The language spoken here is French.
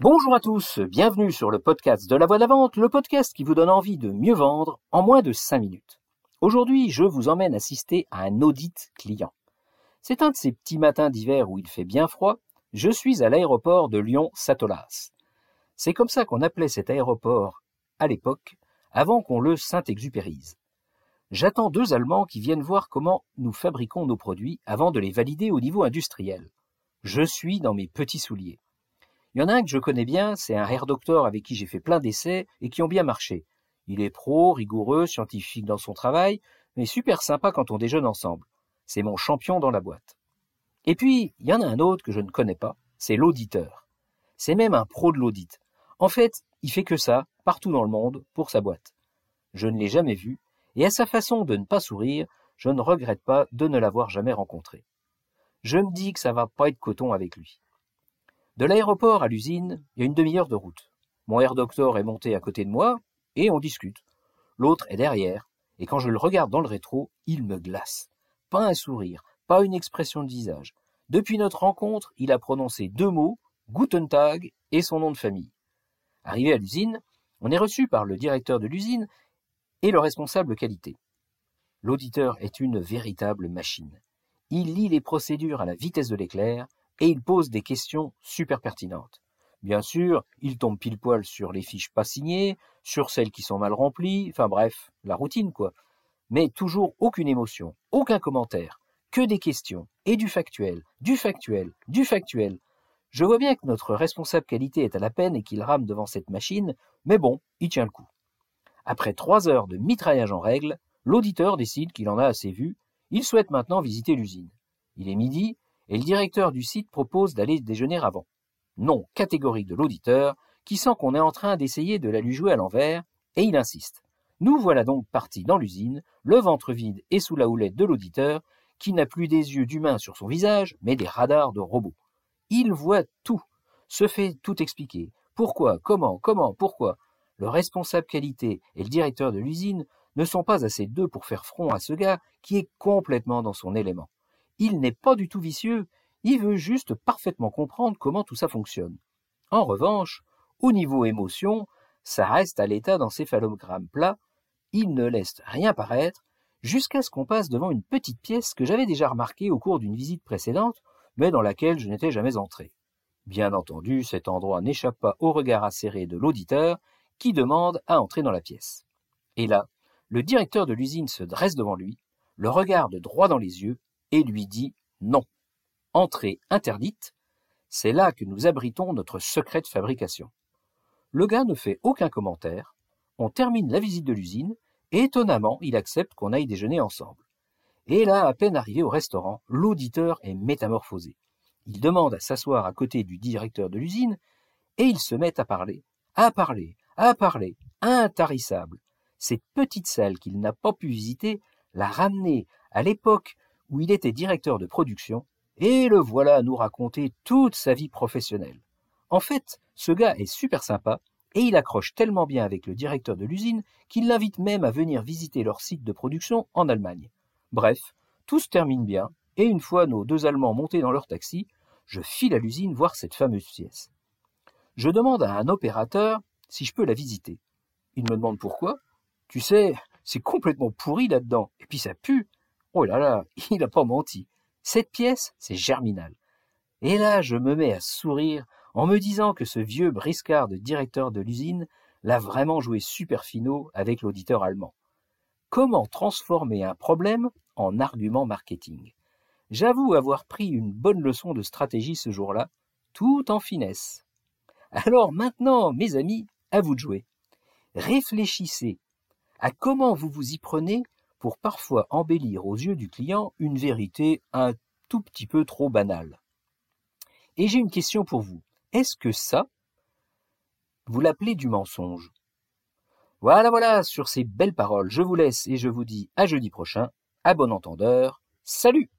Bonjour à tous, bienvenue sur le podcast de la voix de la vente, le podcast qui vous donne envie de mieux vendre en moins de 5 minutes. Aujourd'hui, je vous emmène assister à un audit client. C'est un de ces petits matins d'hiver où il fait bien froid. Je suis à l'aéroport de Lyon-Satolas. C'est comme ça qu'on appelait cet aéroport à l'époque, avant qu'on le Saint-Exupérise. J'attends deux Allemands qui viennent voir comment nous fabriquons nos produits avant de les valider au niveau industriel. Je suis dans mes petits souliers. Il y en a un que je connais bien, c'est un Herr Doctor avec qui j'ai fait plein d'essais et qui ont bien marché. Il est pro, rigoureux, scientifique dans son travail, mais super sympa quand on déjeune ensemble. C'est mon champion dans la boîte. Et puis, il y en a un autre que je ne connais pas, c'est l'auditeur. C'est même un pro de l'audit. En fait, il fait que ça, partout dans le monde, pour sa boîte. Je ne l'ai jamais vu, et à sa façon de ne pas sourire, je ne regrette pas de ne l'avoir jamais rencontré. Je me dis que ça va pas être coton avec lui. De l'aéroport à l'usine, il y a une demi-heure de route. Mon air doctor est monté à côté de moi, et on discute. L'autre est derrière, et quand je le regarde dans le rétro, il me glace. Pas un sourire, pas une expression de visage. Depuis notre rencontre, il a prononcé deux mots, Guten Tag et son nom de famille. Arrivé à l'usine, on est reçu par le directeur de l'usine et le responsable qualité. L'auditeur est une véritable machine. Il lit les procédures à la vitesse de l'éclair, et il pose des questions super pertinentes. Bien sûr, il tombe pile poil sur les fiches pas signées, sur celles qui sont mal remplies, enfin bref, la routine quoi. Mais toujours aucune émotion, aucun commentaire, que des questions, et du factuel, du factuel, du factuel. Je vois bien que notre responsable qualité est à la peine et qu'il rame devant cette machine, mais bon, il tient le coup. Après trois heures de mitraillage en règle, l'auditeur décide qu'il en a assez vu, il souhaite maintenant visiter l'usine. Il est midi, et le directeur du site propose d'aller déjeuner avant. Non catégorique de l'auditeur, qui sent qu'on est en train d'essayer de la lui jouer à l'envers, et il insiste. Nous voilà donc partis dans l'usine, le ventre vide et sous la houlette de l'auditeur, qui n'a plus des yeux d'humain sur son visage, mais des radars de robot. Il voit tout, se fait tout expliquer. Pourquoi, comment, comment, pourquoi? Le responsable qualité et le directeur de l'usine ne sont pas assez d'eux pour faire front à ce gars qui est complètement dans son élément. Il n'est pas du tout vicieux, il veut juste parfaitement comprendre comment tout ça fonctionne. En revanche, au niveau émotion, ça reste à l'état d'encéphalogramme plat, il ne laisse rien paraître, jusqu'à ce qu'on passe devant une petite pièce que j'avais déjà remarquée au cours d'une visite précédente, mais dans laquelle je n'étais jamais entré. Bien entendu, cet endroit n'échappe pas au regard acéré de l'auditeur, qui demande à entrer dans la pièce. Et là, le directeur de l'usine se dresse devant lui, le regarde droit dans les yeux, et lui dit non. Entrée interdite, c'est là que nous abritons notre secret de fabrication. Le gars ne fait aucun commentaire, on termine la visite de l'usine, et étonnamment, il accepte qu'on aille déjeuner ensemble. Et là, à peine arrivé au restaurant, l'auditeur est métamorphosé. Il demande à s'asseoir à côté du directeur de l'usine, et il se met à parler, à parler, à parler, intarissable. Cette petite salle qu'il n'a pas pu visiter l'a ramené à l'époque où il était directeur de production, et le voilà à nous raconter toute sa vie professionnelle. En fait, ce gars est super sympa, et il accroche tellement bien avec le directeur de l'usine qu'il l'invite même à venir visiter leur site de production en Allemagne. Bref, tout se termine bien, et une fois nos deux Allemands montés dans leur taxi, je file à l'usine voir cette fameuse pièce. Je demande à un opérateur si je peux la visiter. Il me demande pourquoi. Tu sais, c'est complètement pourri là-dedans, et puis ça pue. Oh là là, il n'a pas menti. Cette pièce, c'est Germinal. Et là, je me mets à sourire en me disant que ce vieux briscard de directeur de l'usine l'a vraiment joué super finot avec l'auditeur allemand. Comment transformer un problème en argument marketing? J'avoue avoir pris une bonne leçon de stratégie ce jour-là, tout en finesse. Alors maintenant, mes amis, à vous de jouer. Réfléchissez à comment vous vous y prenez pour parfois embellir aux yeux du client une vérité un tout petit peu trop banale. Et j'ai une question pour vous. Est-ce que ça, vous l'appelez du mensonge? Voilà, voilà, sur ces belles paroles, je vous laisse et je vous dis à jeudi prochain. À bon entendeur. Salut